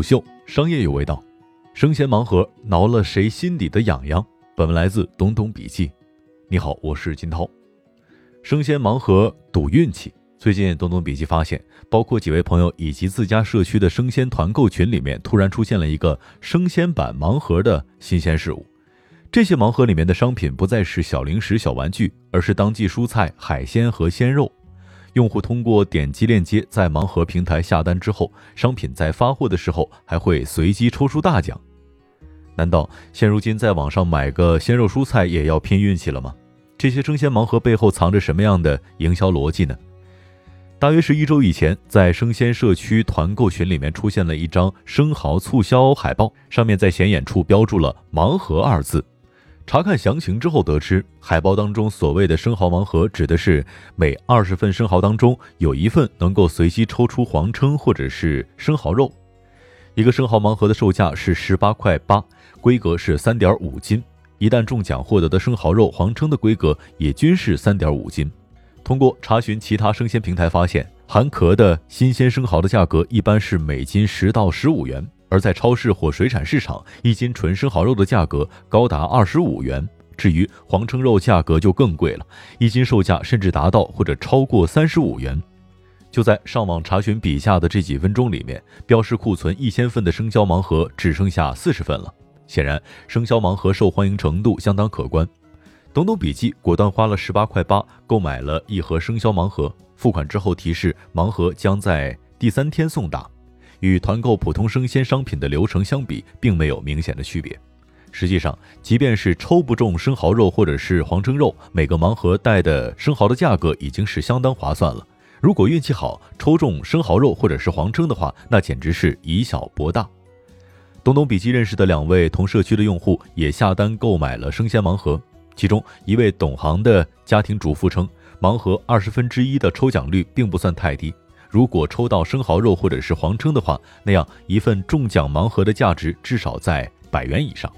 虎嗅，商业有味道。生鲜盲盒挠了谁心底的痒痒？本文来自东东笔记。你好，我是金涛。生鲜盲盒赌运气。最近东东笔记发现，包括几位朋友以及自家社区的生鲜团购群里面，突然出现了一个生鲜版盲盒的新鲜事物。这些盲盒里面的商品不再是小零食、小玩具，而是当季蔬菜、海鲜和鲜肉。用户通过点击链接在盲盒平台下单之后，商品在发货的时候还会随机抽出大奖。难道现如今在网上买个鲜肉蔬菜也要拼运气了吗？这些生鲜盲盒背后藏着什么样的营销逻辑呢？大约是一周以前，在生鲜社区团购群里面出现了一张生蚝促销海报，上面在显眼处标注了“盲盒”二字。查看详情之后，得知海报当中所谓的生蚝盲盒，指的是每二十份生蚝当中有一份能够随机抽出黄蛏或者是生蚝肉。一个生蚝盲盒的售价是十八块八，规格是三点五斤。一旦中奖获得的生蚝肉、黄蛏的规格也均是三点五斤。通过查询其他生鲜平台发现，含壳的新鲜生蚝的价格一般是每斤十到十五元。而在超市或水产市场，一斤纯生蚝肉的价格高达二十五元。至于黄称肉，价格就更贵了，一斤售价甚至达到或者超过三十五元。就在上网查询比价的这几分钟里面，标示库存一千份的生肖盲盒只剩下四十份了。显然，生肖盲盒受欢迎程度相当可观。懂懂笔记果断花了十八块八购买了一盒生肖盲盒，付款之后提示盲盒将在第三天送达。与团购普通生鲜商品的流程相比，并没有明显的区别。实际上，即便是抽不中生蚝肉或者是黄蒸肉，每个盲盒带的生蚝的价格已经是相当划算了。如果运气好抽中生蚝肉或者是黄蛏的话，那简直是以小博大。东东笔记认识的两位同社区的用户也下单购买了生鲜盲盒，其中一位懂行的家庭主妇称，盲盒二十分之一的抽奖率并不算太低。如果抽到生蚝肉或者是黄蛏的话，那样一份中奖盲盒的价值至少在百元以上。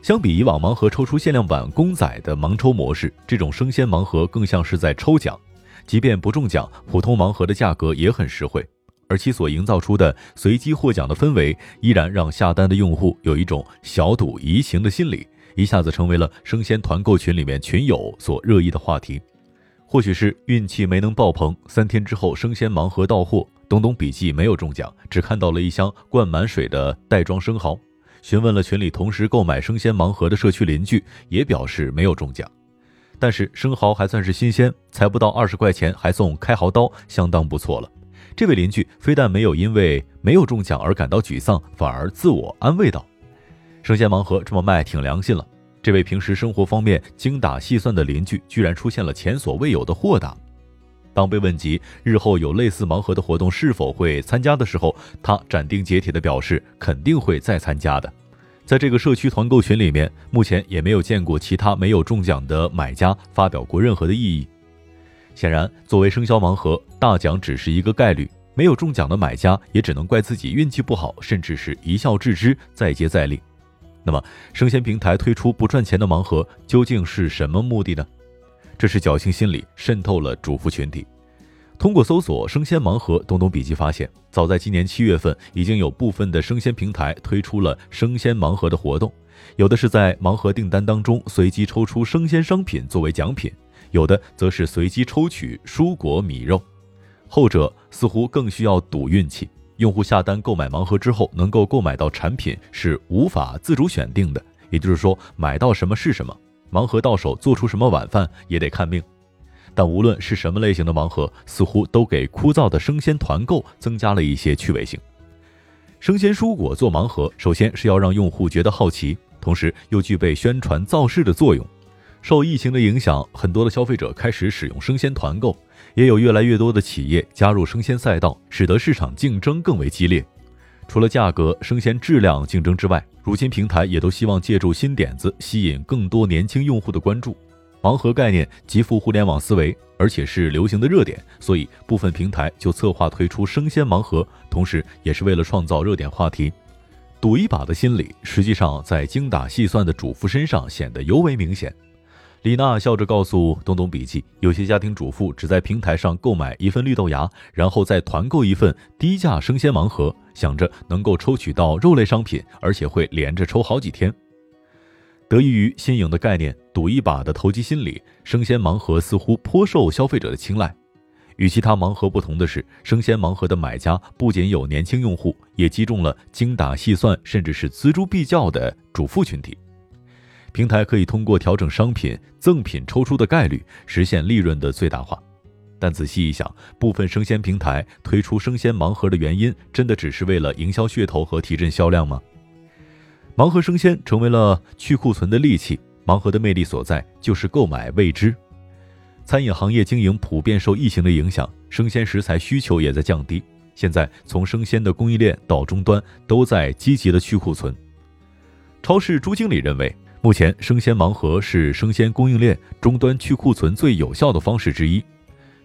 相比以往盲盒抽出限量版公仔的盲抽模式，这种生鲜盲盒更像是在抽奖。即便不中奖，普通盲盒的价格也很实惠，而其所营造出的随机获奖的氛围，依然让下单的用户有一种小赌怡情的心理，一下子成为了生鲜团购群里面群友所热议的话题。或许是运气没能爆棚，三天之后生鲜盲盒到货，东东笔记没有中奖，只看到了一箱灌满水的袋装生蚝。询问了群里同时购买生鲜盲盒的社区邻居，也表示没有中奖。但是生蚝还算是新鲜，才不到二十块钱还送开蚝刀，相当不错了。这位邻居非但没有因为没有中奖而感到沮丧，反而自我安慰道：“生鲜盲盒这么卖，挺良心了。”这位平时生活方面精打细算的邻居，居然出现了前所未有的豁达。当被问及日后有类似盲盒的活动是否会参加的时候，他斩钉截铁地表示肯定会再参加的。在这个社区团购群里面，目前也没有见过其他没有中奖的买家发表过任何的异议。显然，作为生肖盲盒，大奖只是一个概率，没有中奖的买家也只能怪自己运气不好，甚至是一笑置之，再接再厉。那么，生鲜平台推出不赚钱的盲盒，究竟是什么目的呢？这是侥幸心理渗透了主妇群体。通过搜索“生鲜盲盒”，东东笔记发现，早在今年七月份，已经有部分的生鲜平台推出了生鲜盲盒的活动。有的是在盲盒订单当中随机抽出生鲜商品作为奖品，有的则是随机抽取蔬果、米肉。后者似乎更需要赌运气。用户下单购买盲盒之后，能够购买到产品是无法自主选定的，也就是说，买到什么是什么。盲盒到手，做出什么晚饭也得看命。但无论是什么类型的盲盒，似乎都给枯燥的生鲜团购增加了一些趣味性。生鲜蔬果做盲盒，首先是要让用户觉得好奇，同时又具备宣传造势的作用。受疫情的影响，很多的消费者开始使用生鲜团购。也有越来越多的企业加入生鲜赛道，使得市场竞争更为激烈。除了价格、生鲜质量竞争之外，如今平台也都希望借助新点子，吸引更多年轻用户的关注。盲盒概念极富互联网思维，而且是流行的热点，所以部分平台就策划推出生鲜盲盒，同时也是为了创造热点话题。赌一把的心理，实际上在精打细算的主妇身上显得尤为明显。李娜笑着告诉东东笔记，有些家庭主妇只在平台上购买一份绿豆芽，然后再团购一份低价生鲜盲盒，想着能够抽取到肉类商品，而且会连着抽好几天。得益于新颖的概念，赌一把的投机心理，生鲜盲盒似乎颇受消费者的青睐。与其他盲盒不同的是，生鲜盲盒的买家不仅有年轻用户，也击中了精打细算甚至是锱铢必较的主妇群体。平台可以通过调整商品赠品抽出的概率，实现利润的最大化。但仔细一想，部分生鲜平台推出生鲜盲盒的原因，真的只是为了营销噱头和提振销量吗？盲盒生鲜成为了去库存的利器，盲盒的魅力所在就是购买未知。餐饮行业经营普遍受疫情的影响，生鲜食材需求也在降低。现在从生鲜的供应链到终端，都在积极的去库存。超市朱经理认为。目前，生鲜盲盒是生鲜供应链终端去库存最有效的方式之一。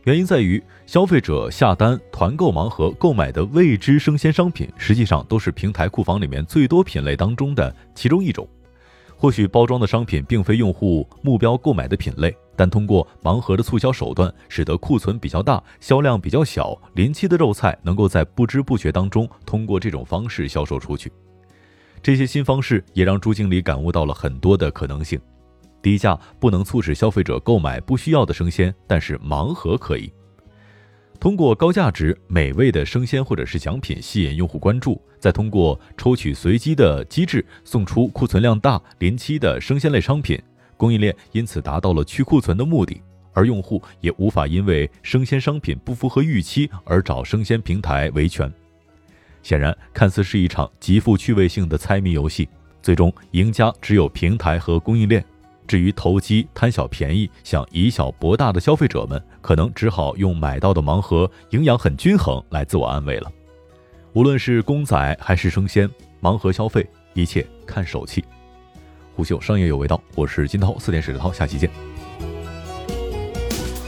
原因在于，消费者下单团购盲盒购买的未知生鲜商品，实际上都是平台库房里面最多品类当中的其中一种。或许包装的商品并非用户目标购买的品类，但通过盲盒的促销手段，使得库存比较大、销量比较小、临期的肉菜能够在不知不觉当中通过这种方式销售出去。这些新方式也让朱经理感悟到了很多的可能性。低价不能促使消费者购买不需要的生鲜，但是盲盒可以。通过高价值、美味的生鲜或者是奖品吸引用户关注，再通过抽取随机的机制送出库存量大、临期的生鲜类商品，供应链因此达到了去库存的目的，而用户也无法因为生鲜商品不符合预期而找生鲜平台维权。显然，看似是一场极富趣味性的猜谜游戏，最终赢家只有平台和供应链。至于投机贪小便宜、想以小博大的消费者们，可能只好用买到的盲盒营养很均衡来自我安慰了。无论是公仔还是生鲜，盲盒消费一切看手气。虎嗅商业有味道，我是金涛，四点水的涛，下期见。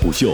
虎嗅。